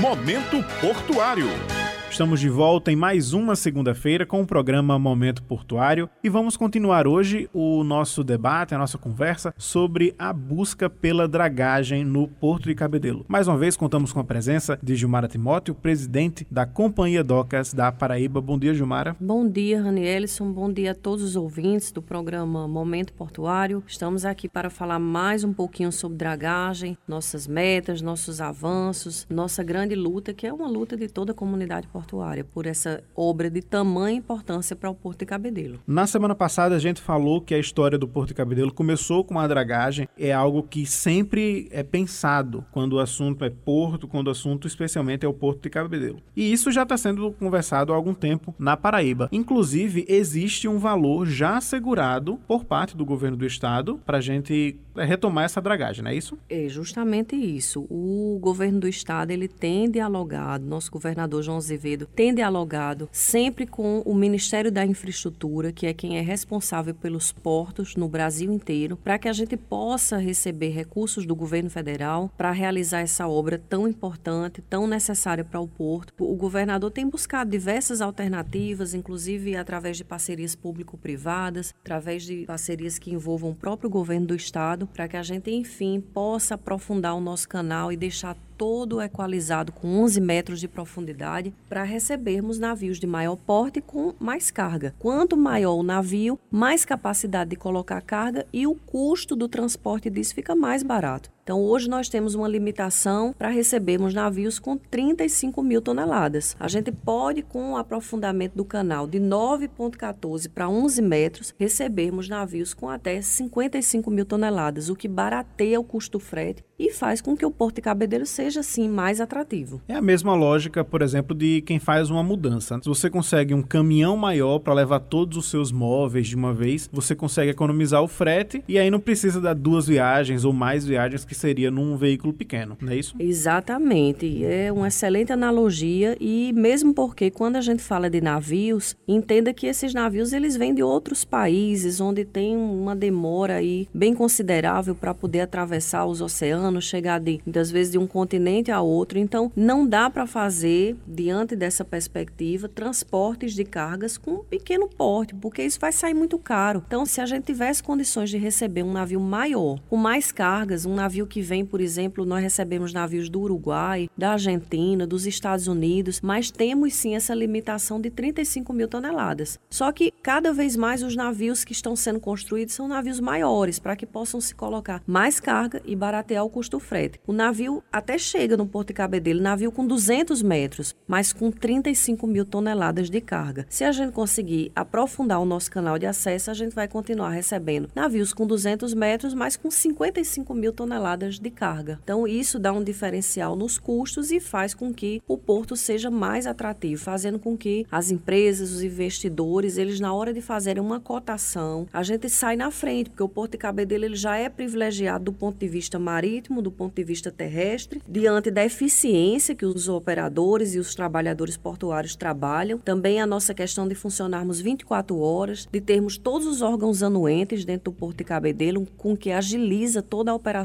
Momento Portuário. Estamos de volta em mais uma segunda-feira com o programa Momento Portuário e vamos continuar hoje o nosso debate, a nossa conversa sobre a busca pela dragagem no Porto de Cabedelo. Mais uma vez contamos com a presença de Gilmara Timóteo, presidente da Companhia Docas da Paraíba. Bom dia, Gilmara. Bom dia, Ranielson. Bom dia a todos os ouvintes do programa Momento Portuário. Estamos aqui para falar mais um pouquinho sobre dragagem, nossas metas, nossos avanços, nossa grande luta, que é uma luta de toda a comunidade portuária portuária por essa obra de tamanha importância para o Porto de Cabedelo. Na semana passada a gente falou que a história do Porto de Cabedelo começou com a dragagem, é algo que sempre é pensado quando o assunto é porto, quando o assunto especialmente é o Porto de Cabedelo. E isso já está sendo conversado há algum tempo na Paraíba. Inclusive, existe um valor já assegurado por parte do governo do estado para a gente retomar essa dragagem, não é isso? É justamente isso. O governo do estado ele tem dialogado, nosso governador João Azevedo Azevedo tem dialogado sempre com o Ministério da Infraestrutura, que é quem é responsável pelos portos no Brasil inteiro, para que a gente possa receber recursos do governo federal para realizar essa obra tão importante, tão necessária para o porto. O governador tem buscado diversas alternativas, inclusive através de parcerias público-privadas, através de parcerias que envolvam o próprio governo do estado, para que a gente, enfim, possa aprofundar o nosso canal e deixar todo equalizado com 11 metros de profundidade para recebermos navios de maior porte com mais carga. Quanto maior o navio, mais capacidade de colocar carga e o custo do transporte disso fica mais barato. Então, hoje nós temos uma limitação para recebermos navios com 35 mil toneladas. A gente pode, com o aprofundamento do canal de 9,14 para 11 metros, recebermos navios com até 55 mil toneladas, o que barateia o custo frete e faz com que o Porto de Cabedelo seja, sim, mais atrativo. É a mesma lógica, por exemplo, de quem faz uma mudança. Se você consegue um caminhão maior para levar todos os seus móveis de uma vez, você consegue economizar o frete e aí não precisa dar duas viagens ou mais viagens que seria num veículo pequeno, não é isso? Exatamente. É uma excelente analogia e mesmo porque quando a gente fala de navios, entenda que esses navios eles vêm de outros países onde tem uma demora aí bem considerável para poder atravessar os oceanos, chegar de, muitas vezes de um continente a outro. Então, não dá para fazer diante dessa perspectiva transportes de cargas com um pequeno porte, porque isso vai sair muito caro. Então, se a gente tivesse condições de receber um navio maior, com mais cargas, um navio que vem, por exemplo, nós recebemos navios do Uruguai, da Argentina, dos Estados Unidos, mas temos sim essa limitação de 35 mil toneladas. Só que cada vez mais os navios que estão sendo construídos são navios maiores, para que possam se colocar mais carga e baratear o custo frete. O navio até chega no Porto de Cabedelo, navio com 200 metros, mas com 35 mil toneladas de carga. Se a gente conseguir aprofundar o nosso canal de acesso, a gente vai continuar recebendo navios com 200 metros, mas com 55 mil toneladas de carga. Então, isso dá um diferencial nos custos e faz com que o porto seja mais atrativo, fazendo com que as empresas, os investidores, eles na hora de fazerem uma cotação, a gente sai na frente, porque o Porto de Cabedelo ele já é privilegiado do ponto de vista marítimo, do ponto de vista terrestre, diante da eficiência que os operadores e os trabalhadores portuários trabalham, também a nossa questão de funcionarmos 24 horas, de termos todos os órgãos anuentes dentro do Porto de Cabedelo, com que agiliza toda a operação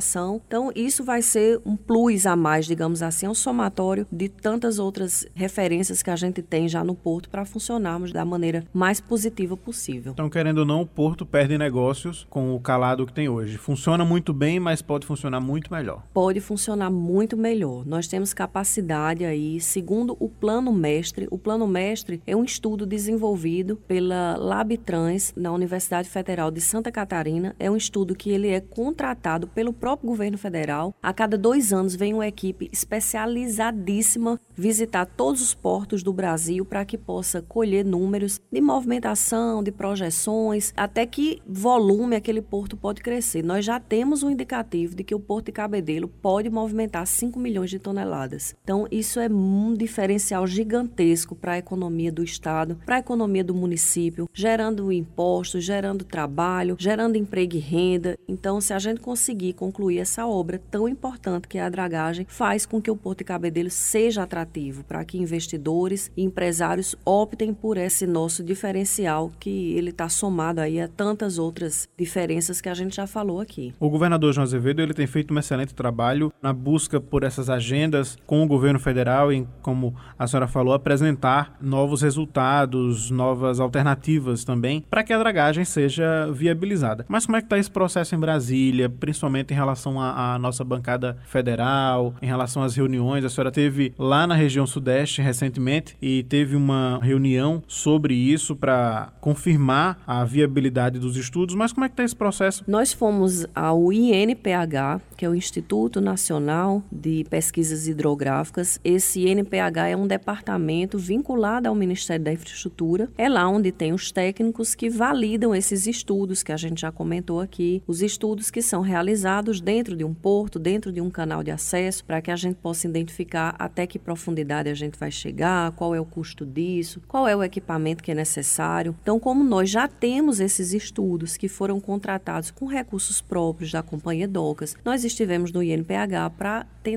então, isso vai ser um plus a mais, digamos assim, um somatório de tantas outras referências que a gente tem já no porto para funcionarmos da maneira mais positiva possível. Então, querendo ou não, o porto perde negócios com o calado que tem hoje. Funciona muito bem, mas pode funcionar muito melhor. Pode funcionar muito melhor. Nós temos capacidade aí, segundo o plano mestre. O plano mestre é um estudo desenvolvido pela Labtrans na Universidade Federal de Santa Catarina. É um estudo que ele é contratado pelo próprio governo federal. A cada dois anos vem uma equipe especializadíssima visitar todos os portos do Brasil para que possa colher números de movimentação, de projeções, até que volume aquele porto pode crescer. Nós já temos um indicativo de que o Porto de Cabedelo pode movimentar 5 milhões de toneladas. Então, isso é um diferencial gigantesco para a economia do Estado, para a economia do município, gerando impostos, gerando trabalho, gerando emprego e renda. Então, se a gente conseguir concluir essa obra tão importante que é a dragagem faz com que o Porto de Cabedelo seja atrativo para que investidores e empresários optem por esse nosso diferencial que ele está somado aí a tantas outras diferenças que a gente já falou aqui. O governador João Azevedo ele tem feito um excelente trabalho na busca por por essas agendas com o governo federal e, como a senhora falou, apresentar novos resultados, novas alternativas também, para que a dragagem seja viabilizada. Mas como é que está esse processo em Brasília, principalmente em relação à nossa bancada federal, em relação às reuniões? A senhora teve lá na região sudeste recentemente e teve uma reunião sobre isso para confirmar a viabilidade dos estudos, mas como é que está esse processo? Nós fomos ao INPH, que é o Instituto Nacional de Pesquisas Hidrográficas. Esse INPH é um departamento vinculado ao Ministério da Infraestrutura. É lá onde tem os técnicos que validam esses estudos que a gente já comentou aqui, os estudos que são realizados dentro de um porto, dentro de um canal de acesso, para que a gente possa identificar até que profundidade a gente vai chegar, qual é o custo disso, qual é o equipamento que é necessário. Então, como nós já temos esses estudos que foram contratados com recursos próprios da companhia Docas, nós estivemos no INPH para tentar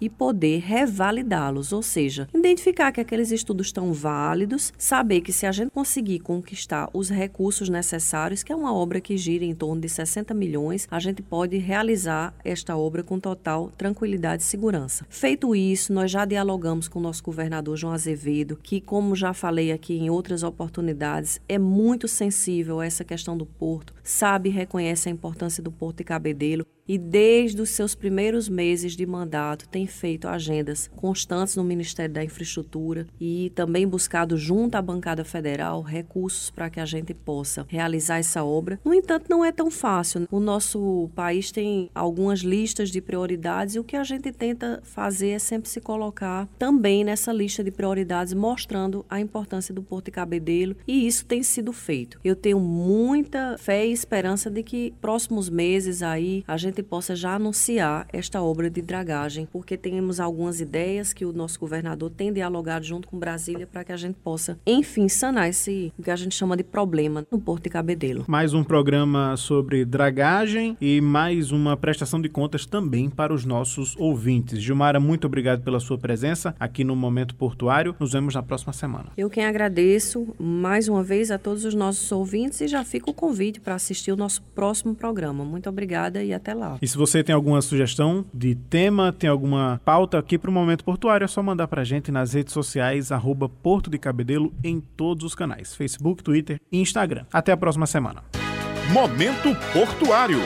e poder revalidá-los, ou seja, identificar que aqueles estudos estão válidos, saber que se a gente conseguir conquistar os recursos necessários, que é uma obra que gira em torno de 60 milhões, a gente pode realizar esta obra com total tranquilidade e segurança. Feito isso, nós já dialogamos com o nosso governador João Azevedo, que, como já falei aqui em outras oportunidades, é muito sensível a essa questão do porto, sabe e reconhece a importância do Porto de Cabedelo e desde os seus primeiros meses de mandato tem feito agendas constantes no Ministério da Infraestrutura e também buscado junto à bancada federal recursos para que a gente possa realizar essa obra. No entanto, não é tão fácil. O nosso país tem algumas listas de prioridades e o que a gente tenta fazer é sempre se colocar também nessa lista de prioridades, mostrando a importância do Porto de Cabedelo e isso tem sido feito. Eu tenho muita fé e esperança de que próximos meses aí a gente possa já anunciar esta obra de dragagem, porque temos algumas ideias que o nosso governador tem dialogado junto com Brasília para que a gente possa, enfim, sanar esse que a gente chama de problema no Porto de Cabedelo. Mais um programa sobre dragagem e mais uma prestação de contas também para os nossos ouvintes. Gilmara, muito obrigado pela sua presença aqui no Momento Portuário. Nos vemos na próxima semana. Eu quem agradeço mais uma vez a todos os nossos ouvintes e já fica o convite para assistir o nosso próximo programa. Muito obrigada e até lá. E se você tem alguma sugestão de tema, tem alguma pauta aqui para o Momento Portuário, é só mandar para a gente nas redes sociais, arroba Porto de Cabedelo, em todos os canais, Facebook, Twitter e Instagram. Até a próxima semana. Momento Portuário.